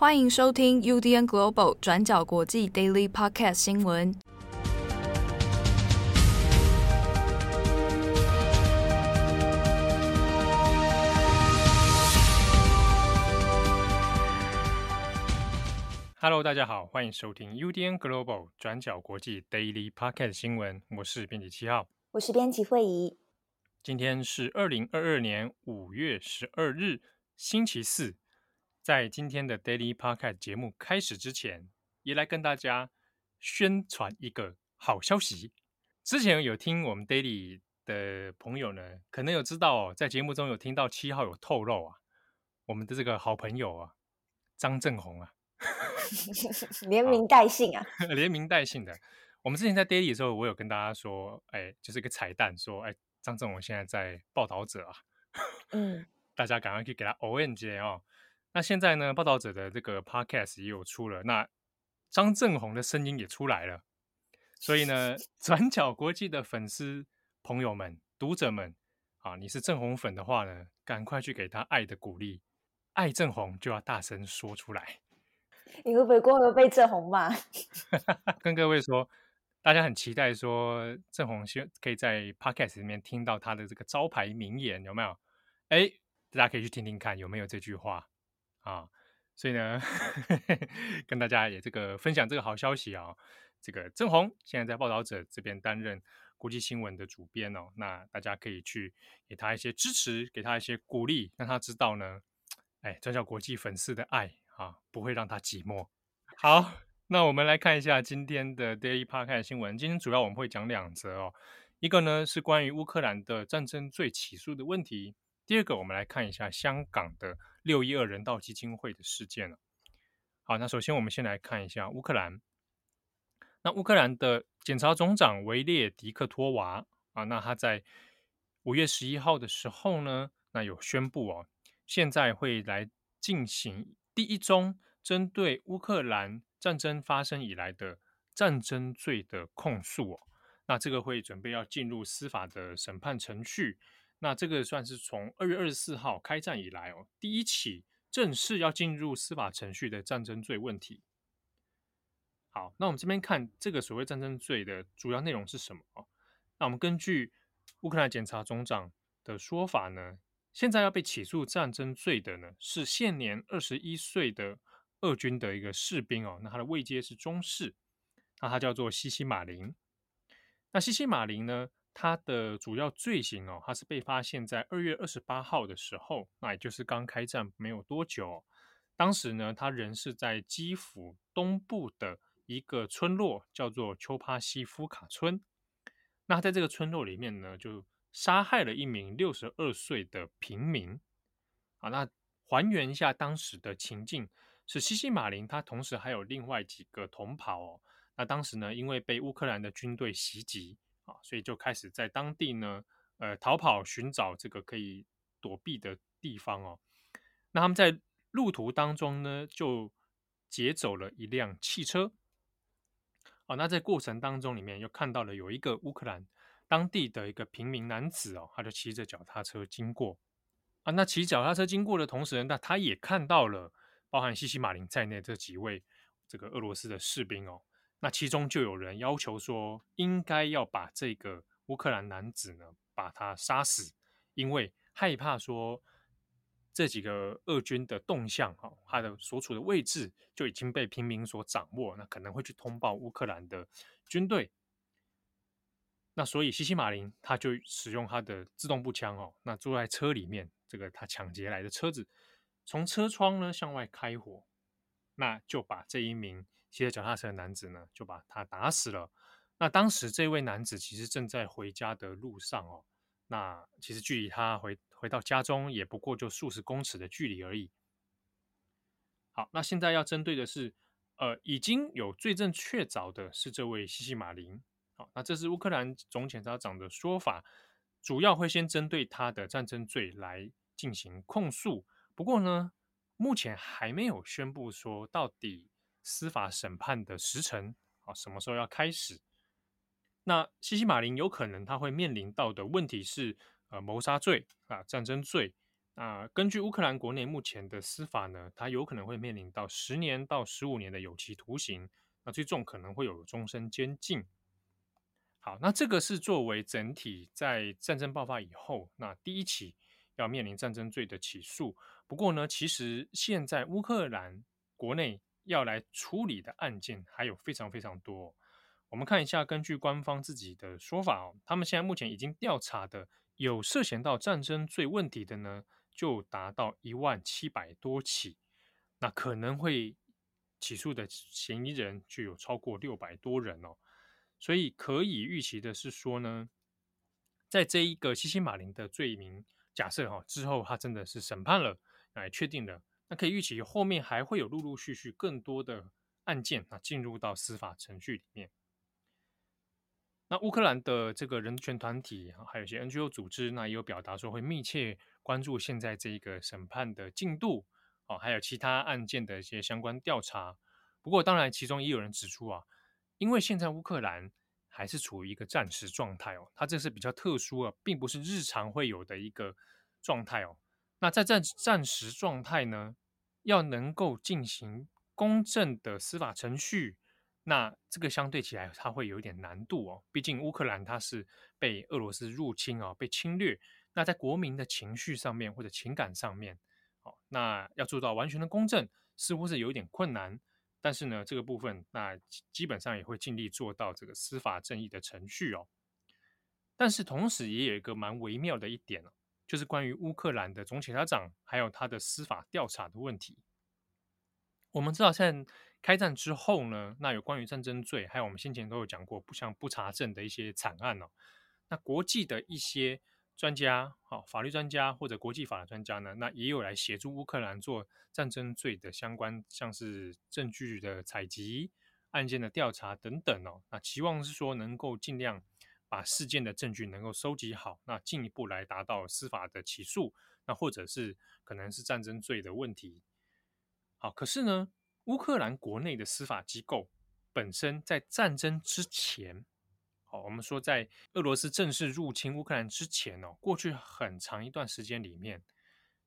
欢迎收听 UDN Global 转角国际 Daily Podcast 新闻。Hello，大家好，欢迎收听 UDN Global 转角国际 Daily Podcast 新闻。我是编辑七号，我是编辑惠仪。今天是二零二二年五月十二日，星期四。在今天的 Daily Podcast 节目开始之前，也来跟大家宣传一个好消息。之前有听我们 Daily 的朋友呢，可能有知道哦，在节目中有听到七号有透露啊，我们的这个好朋友啊，张正红啊，连名带姓啊，连名带姓的。我们之前在 Daily 的时候，我有跟大家说，哎，就是一个彩蛋，说，哎，张正红现在在报道者啊，嗯，大家赶快去给他 ON 接哦。那现在呢，报道者的这个 podcast 也有出了，那张正红的声音也出来了，所以呢，转角国际的粉丝朋友们、读者们啊，你是正红粉的话呢，赶快去给他爱的鼓励，爱正红就要大声说出来。你会不会过后被正红骂？跟各位说，大家很期待说正红希可以在 podcast 里面听到他的这个招牌名言，有没有？哎，大家可以去听听看有没有这句话。啊，所以呢，呵 呵跟大家也这个分享这个好消息啊。这个郑红现在在报道者这边担任国际新闻的主编哦，那大家可以去给他一些支持，给他一些鼓励，让他知道呢，哎，转角国际粉丝的爱啊，不会让他寂寞。好，那我们来看一下今天的 Daily Park 的新闻。今天主要我们会讲两则哦，一个呢是关于乌克兰的战争罪起诉的问题。第二个，我们来看一下香港的六一二人道基金会的事件了。好，那首先我们先来看一下乌克兰。那乌克兰的检察总长维列迪克托娃啊，那他在五月十一号的时候呢，那有宣布哦，现在会来进行第一宗针对乌克兰战争发生以来的战争罪的控诉哦。那这个会准备要进入司法的审判程序。那这个算是从二月二十四号开战以来哦，第一起正式要进入司法程序的战争罪问题。好，那我们这边看这个所谓战争罪的主要内容是什么？那我们根据乌克兰检察总长的说法呢，现在要被起诉战争罪的呢是现年二十一岁的俄军的一个士兵哦，那他的位阶是中士，那他叫做西西马林。那西西马林呢？他的主要罪行哦，他是被发现在二月二十八号的时候，那也就是刚开战没有多久。当时呢，他人是在基辅东部的一个村落，叫做丘帕西夫卡村。那在这个村落里面呢，就杀害了一名六十二岁的平民。啊，那还原一下当时的情境，是西西马林他同时还有另外几个同袍哦。那当时呢，因为被乌克兰的军队袭击。啊，所以就开始在当地呢，呃，逃跑寻找这个可以躲避的地方哦。那他们在路途当中呢，就劫走了一辆汽车。哦，那在过程当中里面又看到了有一个乌克兰当地的一个平民男子哦，他就骑着脚踏车经过。啊，那骑脚踏车经过的同时，那他也看到了包含西西马林在内这几位这个俄罗斯的士兵哦。那其中就有人要求说，应该要把这个乌克兰男子呢，把他杀死，因为害怕说这几个俄军的动向，哈，他的所处的位置就已经被平民所掌握，那可能会去通报乌克兰的军队。那所以西西马林他就使用他的自动步枪哦，那坐在车里面，这个他抢劫来的车子，从车窗呢向外开火，那就把这一名。骑着脚踏车的男子呢，就把他打死了。那当时这位男子其实正在回家的路上哦。那其实距离他回回到家中也不过就数十公尺的距离而已。好，那现在要针对的是，呃，已经有罪证确凿的是这位西西马林。好，那这是乌克兰总检察长的说法，主要会先针对他的战争罪来进行控诉。不过呢，目前还没有宣布说到底。司法审判的时程啊，什么时候要开始？那西西马林有可能他会面临到的问题是，呃，谋杀罪啊，战争罪。啊，根据乌克兰国内目前的司法呢，他有可能会面临到十年到十五年的有期徒刑，那最重可能会有终身监禁。好，那这个是作为整体在战争爆发以后，那第一起要面临战争罪的起诉。不过呢，其实现在乌克兰国内要来处理的案件还有非常非常多。我们看一下，根据官方自己的说法哦，他们现在目前已经调查的有涉嫌到战争罪问题的呢，就达到一万七百多起，那可能会起诉的嫌疑人就有超过六百多人哦，所以可以预期的是说呢，在这一个西西马林的罪名假设哈之后，他真的是审判了，来确定了，那可以预期后面还会有陆陆续续更多的案件啊进入到司法程序里面。那乌克兰的这个人权团体还有一些 NGO 组织，那也有表达说会密切。关注现在这一个审判的进度哦，还有其他案件的一些相关调查。不过，当然，其中也有人指出啊，因为现在乌克兰还是处于一个战时状态哦，它这是比较特殊啊，并不是日常会有的一个状态哦。那在战战时状态呢，要能够进行公正的司法程序，那这个相对起来它会有一点难度哦。毕竟乌克兰它是被俄罗斯入侵啊，被侵略。那在国民的情绪上面或者情感上面，好，那要做到完全的公正，似乎是有一点困难。但是呢，这个部分那基本上也会尽力做到这个司法正义的程序哦。但是同时也有一个蛮微妙的一点哦，就是关于乌克兰的总检察长还有他的司法调查的问题。我们知道，现在开战之后呢，那有关于战争罪，还有我们先前都有讲过，不像不查证的一些惨案哦，那国际的一些。专家，好，法律专家或者国际法的专家呢，那也有来协助乌克兰做战争罪的相关，像是证据的采集、案件的调查等等哦。那期望是说能够尽量把事件的证据能够收集好，那进一步来达到司法的起诉，那或者是可能是战争罪的问题。好，可是呢，乌克兰国内的司法机构本身在战争之前。好，我们说在俄罗斯正式入侵乌克兰之前哦，过去很长一段时间里面，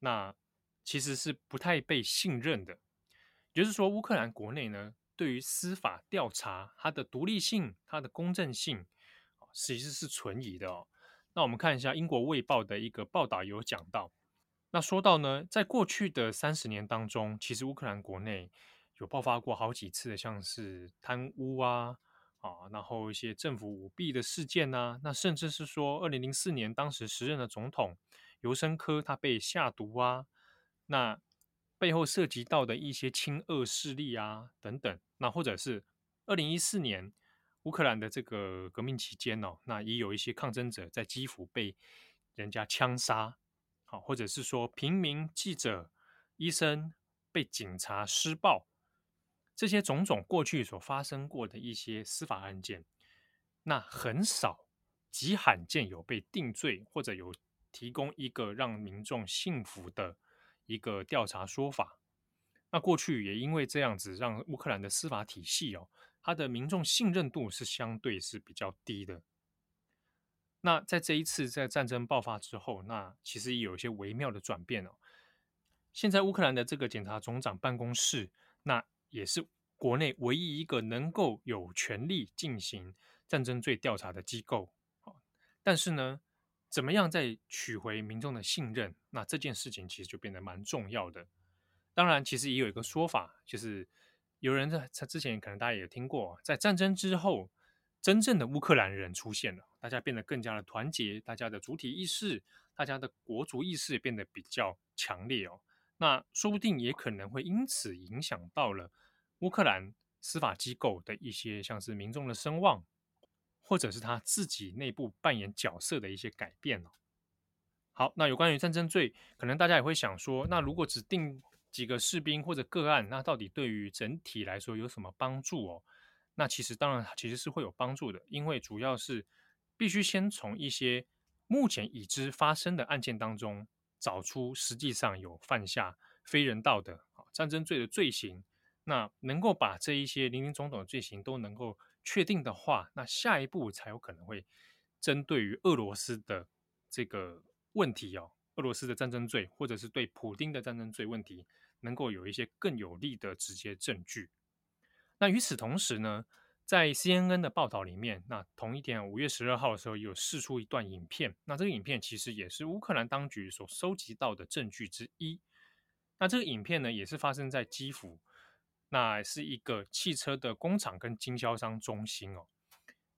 那其实是不太被信任的。也就是说，乌克兰国内呢，对于司法调查它的独立性、它的公正性，其实是存疑的哦。那我们看一下英国卫报的一个报道有讲到，那说到呢，在过去的三十年当中，其实乌克兰国内有爆发过好几次的，像是贪污啊。啊，然后一些政府舞弊的事件呐、啊，那甚至是说，二零零四年当时时任的总统尤申科他被下毒啊，那背后涉及到的一些亲俄势力啊等等，那或者是二零一四年乌克兰的这个革命期间哦，那也有一些抗争者在基辅被人家枪杀，好，或者是说平民、记者、医生被警察施暴。这些种种过去所发生过的一些司法案件，那很少，极罕见有被定罪或者有提供一个让民众信服的一个调查说法。那过去也因为这样子，让乌克兰的司法体系哦，他的民众信任度是相对是比较低的。那在这一次在战争爆发之后，那其实也有一些微妙的转变哦。现在乌克兰的这个检察总长办公室，那也是国内唯一一个能够有权利进行战争罪调查的机构。但是呢，怎么样再取回民众的信任？那这件事情其实就变得蛮重要的。当然，其实也有一个说法，就是有人在之前可能大家也听过，在战争之后，真正的乌克兰人出现了，大家变得更加的团结，大家的主体意识，大家的国族意识也变得比较强烈哦。那说不定也可能会因此影响到了。乌克兰司法机构的一些，像是民众的声望，或者是他自己内部扮演角色的一些改变哦。好，那有关于战争罪，可能大家也会想说，那如果只定几个士兵或者个案，那到底对于整体来说有什么帮助哦？那其实当然其实是会有帮助的，因为主要是必须先从一些目前已知发生的案件当中，找出实际上有犯下非人道的啊战争罪的罪行。那能够把这一些林林总总的罪行都能够确定的话，那下一步才有可能会针对于俄罗斯的这个问题哦，俄罗斯的战争罪，或者是对普丁的战争罪问题，能够有一些更有力的直接证据。那与此同时呢，在 CNN 的报道里面，那同一天五月十二号的时候，有释出一段影片。那这个影片其实也是乌克兰当局所收集到的证据之一。那这个影片呢，也是发生在基辅，那是一个汽车的工厂跟经销商中心哦。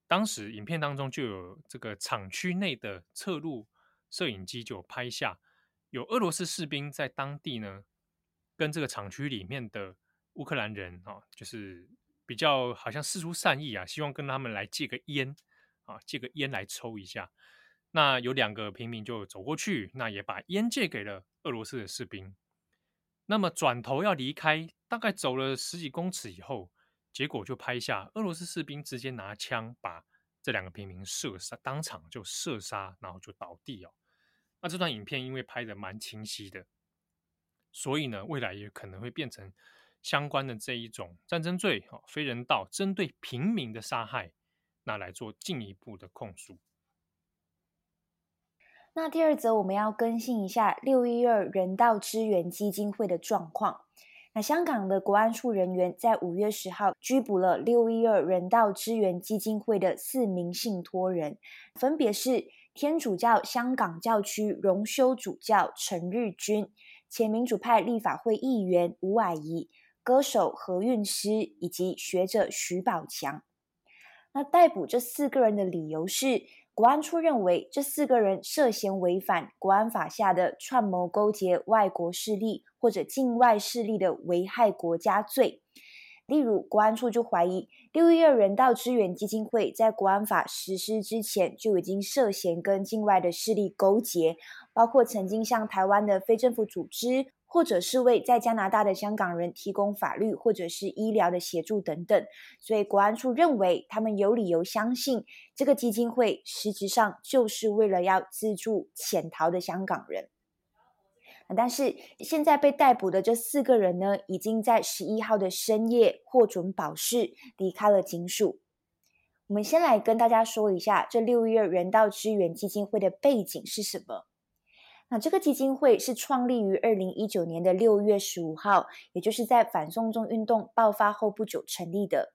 当时影片当中就有这个厂区内的侧录摄影机就拍下，有俄罗斯士兵在当地呢，跟这个厂区里面的乌克兰人啊，就是。比较好像释出善意啊，希望跟他们来借个烟啊，借个烟来抽一下。那有两个平民就走过去，那也把烟借给了俄罗斯的士兵。那么转头要离开，大概走了十几公尺以后，结果就拍下俄罗斯士兵直接拿枪把这两个平民射杀，当场就射杀，然后就倒地哦。那这段影片因为拍的蛮清晰的，所以呢，未来也可能会变成。相关的这一种战争罪，哈，非人道针对平民的杀害，那来做进一步的控诉。那第二则我们要更新一下六一二人道支援基金会的状况。那香港的国安处人员在五月十号拘捕了六一二人道支援基金会的四名信托人，分别是天主教香港教区荣休主教陈日君、前民主派立法会议员吴霭仪。歌手何韵诗以及学者徐宝强，那逮捕这四个人的理由是，国安处认为这四个人涉嫌违反国安法下的串谋勾结外国势力或者境外势力的危害国家罪。例如，国安处就怀疑六一二人道支援基金会在国安法实施之前就已经涉嫌跟境外的势力勾结，包括曾经向台湾的非政府组织。或者是为在加拿大的香港人提供法律或者是医疗的协助等等，所以国安处认为他们有理由相信这个基金会实质上就是为了要资助潜逃的香港人。但是现在被逮捕的这四个人呢，已经在十一号的深夜获准保释，离开了警署。我们先来跟大家说一下这六月人道支援基金会的背景是什么。那这个基金会是创立于二零一九年的六月十五号，也就是在反送中运动爆发后不久成立的。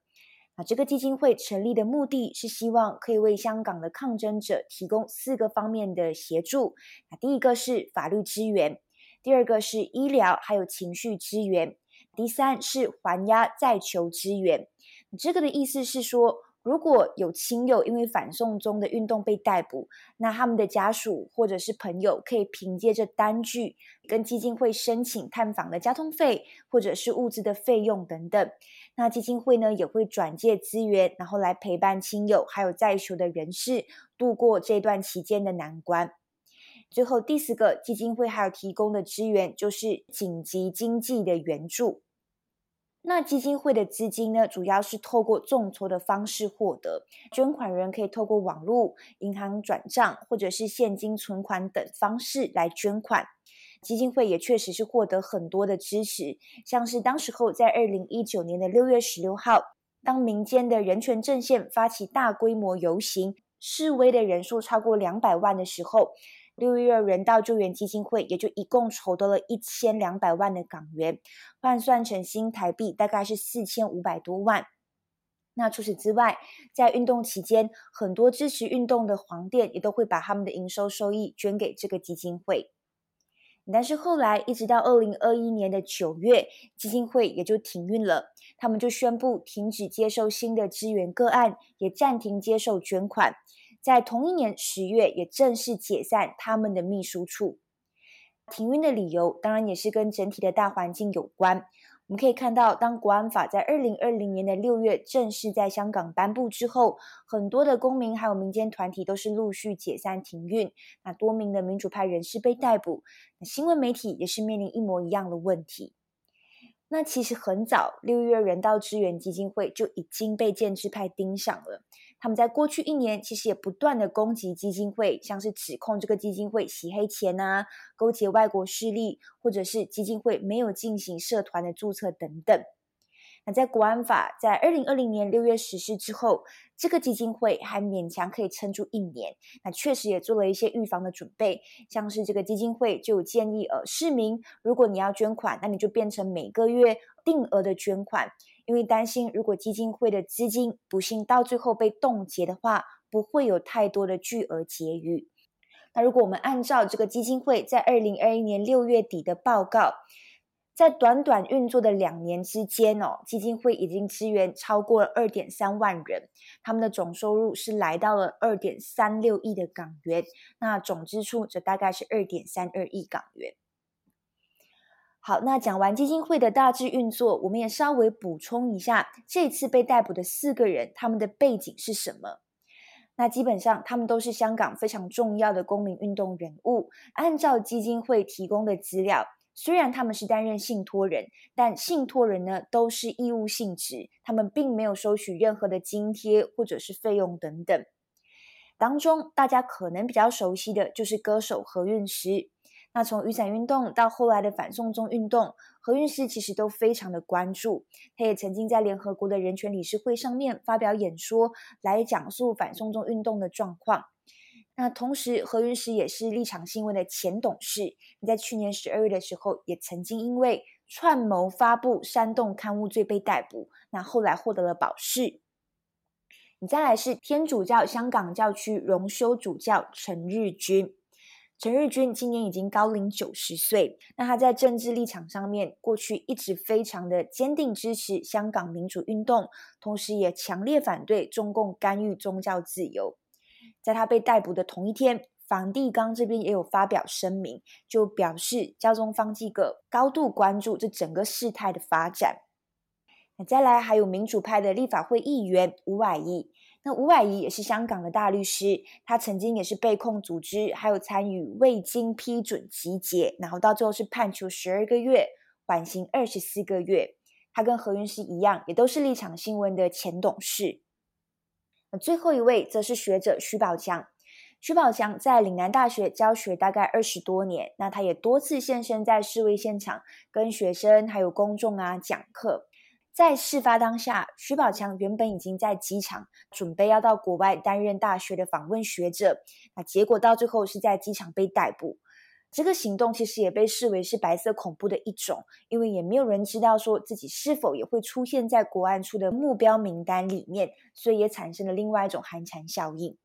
那这个基金会成立的目的是希望可以为香港的抗争者提供四个方面的协助。那第一个是法律支援，第二个是医疗还有情绪支援，第三是还押再囚支援。这个的意思是说，如果有亲友因为反送中的运动被逮捕，那他们的家属或者是朋友可以凭借着单据跟基金会申请探访的交通费或者是物资的费用等等。那基金会呢也会转介资源，然后来陪伴亲友还有在囚的人士度过这段期间的难关。最后第四个基金会还有提供的资源就是紧急经济的援助。那基金会的资金呢，主要是透过众筹的方式获得，捐款人可以透过网络、银行转账或者是现金存款等方式来捐款。基金会也确实是获得很多的支持，像是当时候在二零一九年的六月十六号，当民间的人权阵线发起大规模游行，示威的人数超过两百万的时候。六月人道救援基金会也就一共筹得了一千两百万的港元，换算成新台币大概是四千五百多万。那除此之外，在运动期间，很多支持运动的黄店也都会把他们的营收收益捐给这个基金会。但是后来，一直到二零二一年的九月，基金会也就停运了，他们就宣布停止接受新的支援个案，也暂停接受捐款。在同一年十月，也正式解散他们的秘书处。停运的理由当然也是跟整体的大环境有关。我们可以看到，当国安法在二零二零年的六月正式在香港颁布之后，很多的公民还有民间团体都是陆续解散停运。那多名的民主派人士被逮捕，那新闻媒体也是面临一模一样的问题。那其实很早，六月人道支援基金会就已经被建制派盯上了。他们在过去一年其实也不断的攻击基金会，像是指控这个基金会洗黑钱啊、勾结外国势力，或者是基金会没有进行社团的注册等等。那在国安法在二零二零年六月实施之后，这个基金会还勉强可以撑住一年。那确实也做了一些预防的准备，像是这个基金会就有建议，呃，市民如果你要捐款，那你就变成每个月定额的捐款，因为担心如果基金会的资金不幸到最后被冻结的话，不会有太多的巨额结余。那如果我们按照这个基金会在二零二一年六月底的报告，在短短运作的两年之间哦，基金会已经支援超过了二点三万人，他们的总收入是来到了二点三六亿的港元，那总支出则大概是二点三二亿港元。好，那讲完基金会的大致运作，我们也稍微补充一下，这次被逮捕的四个人，他们的背景是什么？那基本上他们都是香港非常重要的公民运动人物，按照基金会提供的资料。虽然他们是担任信托人，但信托人呢都是义务性质，他们并没有收取任何的津贴或者是费用等等。当中大家可能比较熟悉的就是歌手何韵诗。那从雨伞运动到后来的反送中运动，何韵诗其实都非常的关注。他也曾经在联合国的人权理事会上面发表演说，来讲述反送中运动的状况。那同时，何韵诗也是立场新闻的前董事。你在去年十二月的时候，也曾经因为串谋发布煽动刊物罪被逮捕。那后来获得了保释。你再来是天主教香港教区荣休主教陈日君。陈日君今年已经高龄九十岁。那他在政治立场上面，过去一直非常的坚定支持香港民主运动，同时也强烈反对中共干预宗教自由。在他被逮捕的同一天，梵蒂冈这边也有发表声明，就表示教宗方济各高度关注这整个事态的发展。那再来还有民主派的立法会议员吴霭仪，那吴霭仪也是香港的大律师，他曾经也是被控组织还有参与未经批准集结，然后到最后是判处十二个月，缓刑二十四个月。他跟何韵诗一样，也都是立场新闻的前董事。最后一位则是学者徐宝强。徐宝强在岭南大学教学大概二十多年，那他也多次现身在示威现场，跟学生还有公众啊讲课。在事发当下，徐宝强原本已经在机场准备要到国外担任大学的访问学者，那结果到最后是在机场被逮捕。这个行动其实也被视为是白色恐怖的一种，因为也没有人知道说自己是否也会出现在国安处的目标名单里面，所以也产生了另外一种寒蝉效应。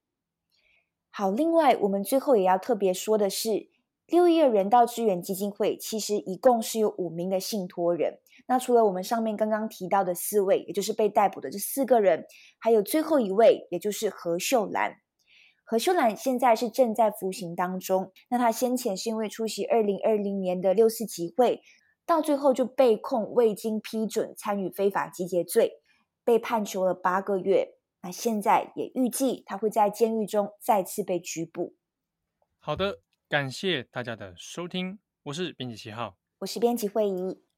好，另外我们最后也要特别说的是，六一二人道支援基金会其实一共是有五名的信托人。那除了我们上面刚刚提到的四位，也就是被逮捕的这四个人，还有最后一位，也就是何秀兰。何秀兰现在是正在服刑当中。那他先前是因为出席二零二零年的六四集会，到最后就被控未经批准参与非法集结罪，被判囚了八个月。那现在也预计他会在监狱中再次被拘捕。好的，感谢大家的收听，我是编辑七号，我是编辑惠仪，